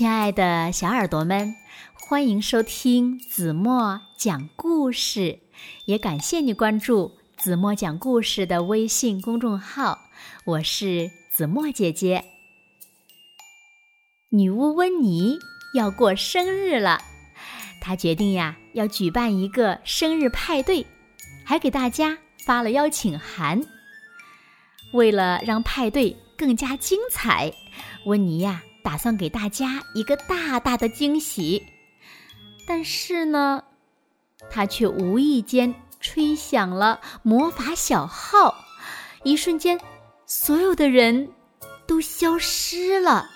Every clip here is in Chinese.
亲爱的小耳朵们，欢迎收听子墨讲故事，也感谢你关注子墨讲故事的微信公众号。我是子墨姐姐。女巫温妮要过生日了，她决定呀要举办一个生日派对，还给大家发了邀请函。为了让派对更加精彩，温妮呀。打算给大家一个大大的惊喜，但是呢，他却无意间吹响了魔法小号，一瞬间，所有的人都消失了。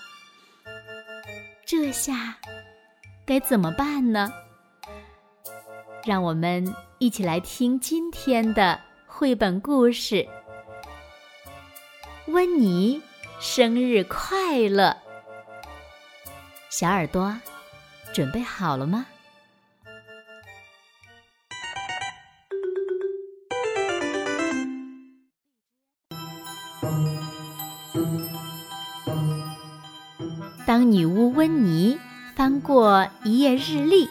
这下该怎么办呢？让我们一起来听今天的绘本故事《温妮生日快乐》。小耳朵，准备好了吗？当女巫温妮翻过一页日历，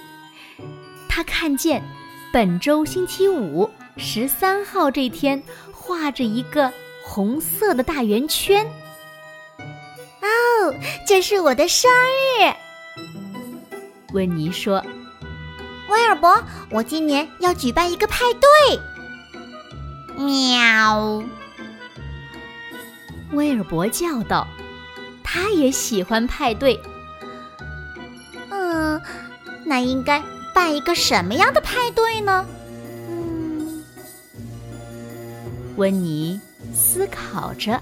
她看见本周星期五十三号这天画着一个红色的大圆圈。这是我的生日，温妮说：“威尔伯，我今年要举办一个派对。”喵，威尔伯叫道：“他也喜欢派对。”嗯，那应该办一个什么样的派对呢？嗯，温妮思考着。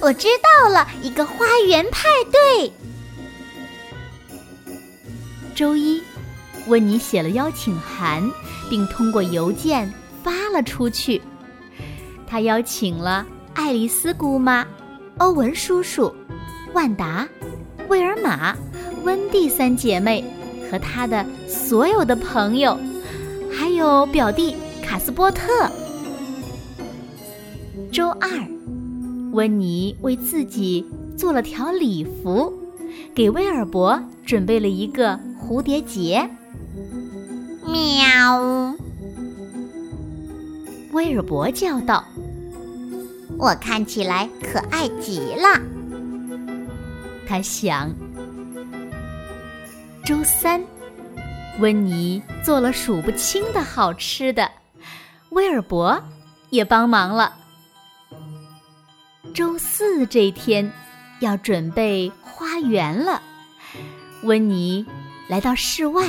我知道了，一个花园派对。周一，温妮写了邀请函，并通过邮件发了出去。他邀请了爱丽丝姑妈、欧文叔叔、万达、威尔玛、温蒂三姐妹和他的所有的朋友，还有表弟卡斯波特。周二。温妮为自己做了条礼服，给威尔伯准备了一个蝴蝶结。喵！威尔伯叫道：“我看起来可爱极了。”他想。周三，温妮做了数不清的好吃的，威尔伯也帮忙了。周四这天，要准备花园了。温妮来到室外，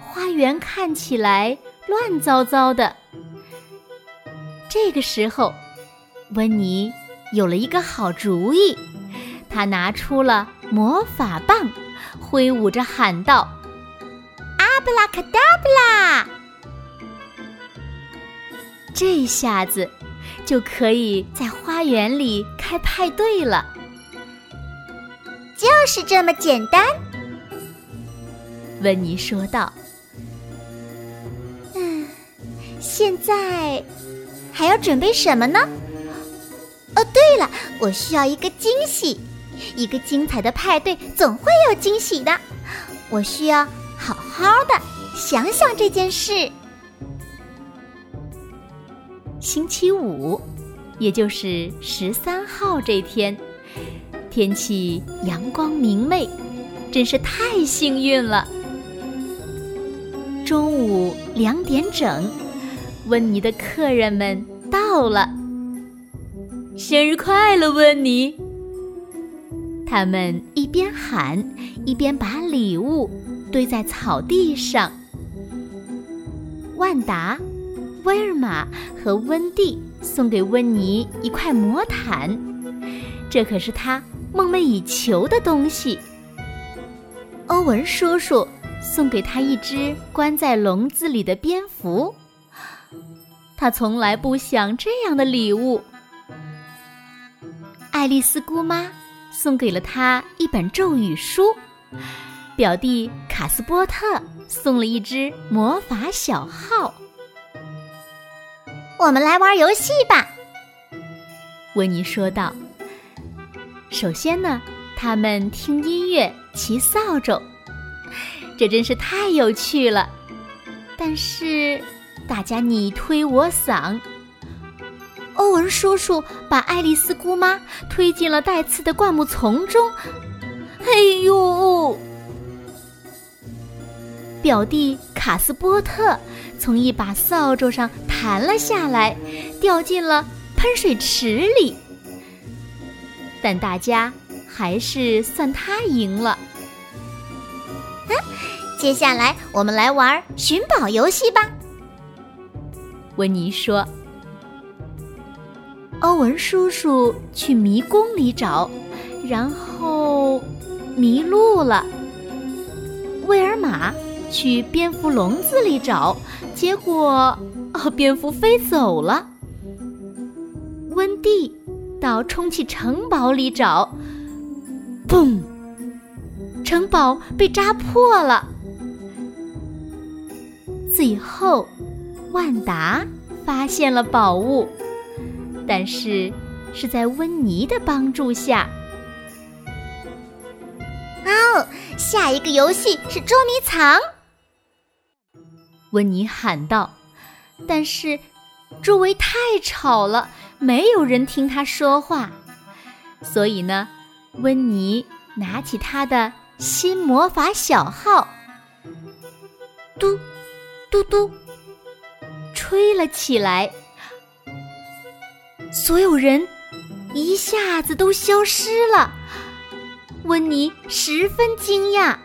花园看起来乱糟糟的。这个时候，温妮有了一个好主意，她拿出了魔法棒，挥舞着喊道：“阿布拉卡达布拉！”这下子。就可以在花园里开派对了，就是这么简单。温妮说道：“嗯，现在还要准备什么呢？哦，对了，我需要一个惊喜。一个精彩的派对总会有惊喜的，我需要好好的想想这件事。”星期五，也就是十三号这天，天气阳光明媚，真是太幸运了。中午两点整，温妮的客人们到了。生日快乐，温妮！他们一边喊，一边把礼物堆在草地上。万达。威尔玛和温蒂送给温妮一块魔毯，这可是他梦寐以求的东西。欧文叔叔送给他一只关在笼子里的蝙蝠，他从来不想这样的礼物。爱丽丝姑妈送给了他一本咒语书，表弟卡斯波特送了一只魔法小号。我们来玩游戏吧，温妮说道。首先呢，他们听音乐、骑扫帚，这真是太有趣了。但是，大家你推我搡，欧文叔叔把爱丽丝姑妈推进了带刺的灌木丛中。哎呦！表弟卡斯波特从一把扫帚上弹了下来，掉进了喷水池里。但大家还是算他赢了。嗯，接下来我们来玩寻宝游戏吧。温妮说：“欧文叔叔去迷宫里找，然后迷路了。威尔玛。”去蝙蝠笼子里找，结果哦，蝙蝠飞走了。温蒂到充气城堡里找，砰！城堡被扎破了。最后，万达发现了宝物，但是是在温妮的帮助下。哦，下一个游戏是捉迷藏。温妮喊道：“但是，周围太吵了，没有人听他说话。所以呢，温妮拿起他的新魔法小号，嘟，嘟嘟，吹了起来。所有人一下子都消失了。温妮十分惊讶，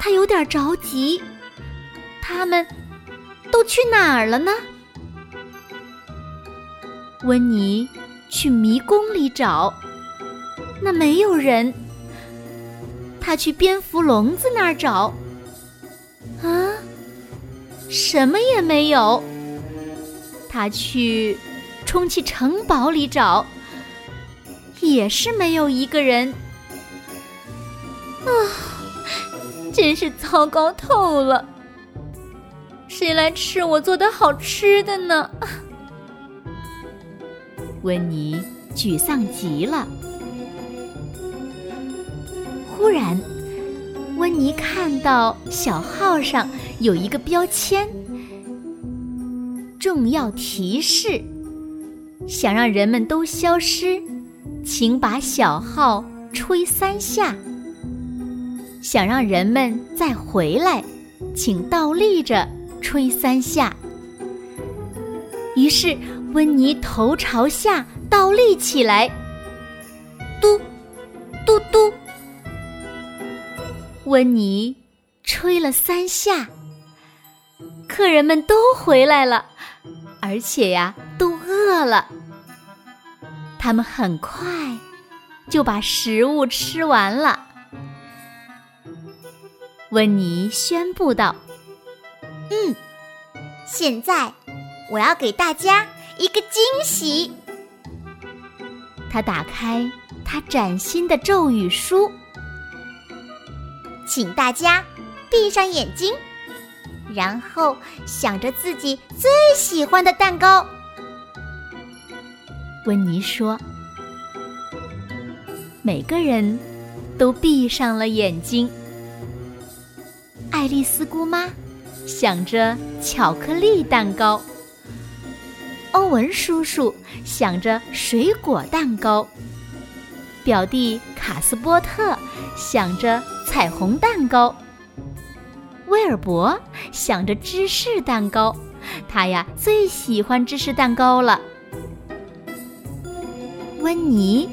他有点着急。”他们都去哪儿了呢？温妮去迷宫里找，那没有人。他去蝙蝠笼子那儿找，啊，什么也没有。他去充气城堡里找，也是没有一个人。啊，真是糟糕透了。谁来吃我做的好吃的呢？温妮沮丧极了。忽然，温妮看到小号上有一个标签：“重要提示：想让人们都消失，请把小号吹三下；想让人们再回来，请倒立着。”吹三下，于是温妮头朝下倒立起来，嘟，嘟嘟。温妮吹了三下，客人们都回来了，而且呀，都饿了。他们很快就把食物吃完了。温妮宣布道。嗯，现在我要给大家一个惊喜。他打开他崭新的咒语书，请大家闭上眼睛，然后想着自己最喜欢的蛋糕。温妮说：“每个人都闭上了眼睛。”爱丽丝姑妈。想着巧克力蛋糕，欧文叔叔想着水果蛋糕，表弟卡斯波特想着彩虹蛋糕，威尔伯想着芝士蛋糕，他呀最喜欢芝士蛋糕了。温妮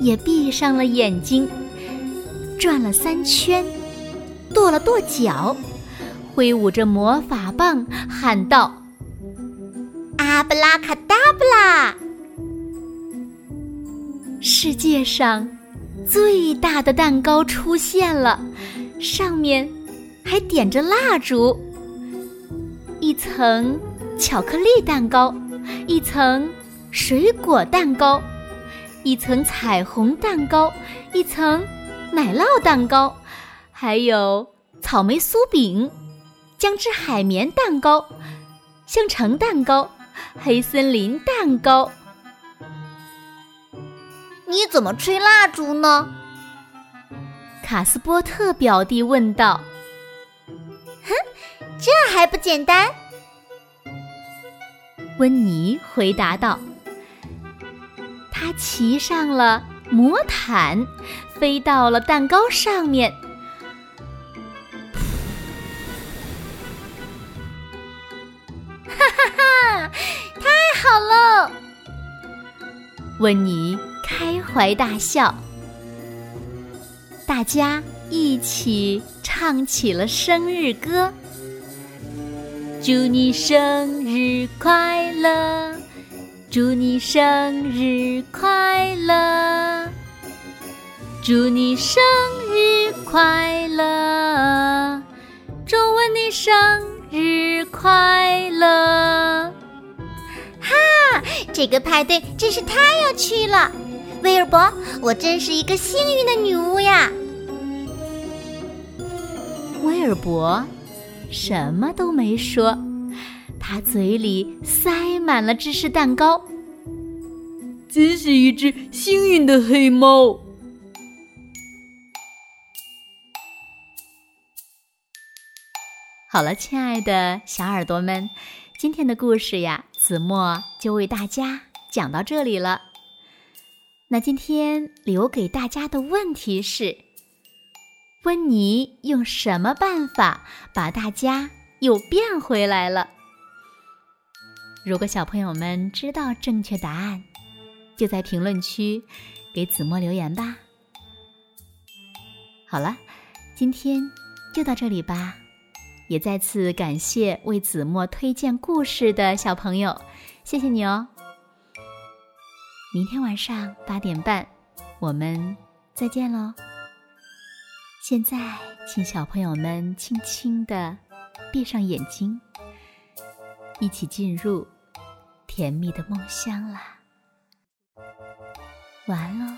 也闭上了眼睛，转了三圈，跺了跺脚。挥舞着魔法棒，喊道：“阿布拉卡达布拉！”世界上最大的蛋糕出现了，上面还点着蜡烛。一层巧克力蛋糕，一层水果蛋糕，一层彩虹蛋糕，一层奶酪蛋糕，还有草莓酥饼。姜汁海绵蛋糕、香橙蛋糕、黑森林蛋糕。你怎么吹蜡烛呢？卡斯波特表弟问道。哼，这还不简单？温妮回答道。他骑上了魔毯，飞到了蛋糕上面。了！温妮开怀大笑。大家一起唱起了生日歌：“祝你生日快乐，祝你生日快乐，祝你生日快乐，祝温妮生日快乐！”这个派对真是太有趣了。威尔伯，我真是一个幸运的女巫呀！威尔伯什么都没说，他嘴里塞满了芝士蛋糕。真是一只幸运的黑猫。好了，亲爱的小耳朵们，今天的故事呀，子墨就为大家讲到这里了。那今天留给大家的问题是：温妮用什么办法把大家又变回来了？如果小朋友们知道正确答案，就在评论区给子墨留言吧。好了，今天就到这里吧。也再次感谢为子墨推荐故事的小朋友，谢谢你哦。明天晚上八点半，我们再见喽。现在，请小朋友们轻轻的闭上眼睛，一起进入甜蜜的梦乡啦。晚安喽。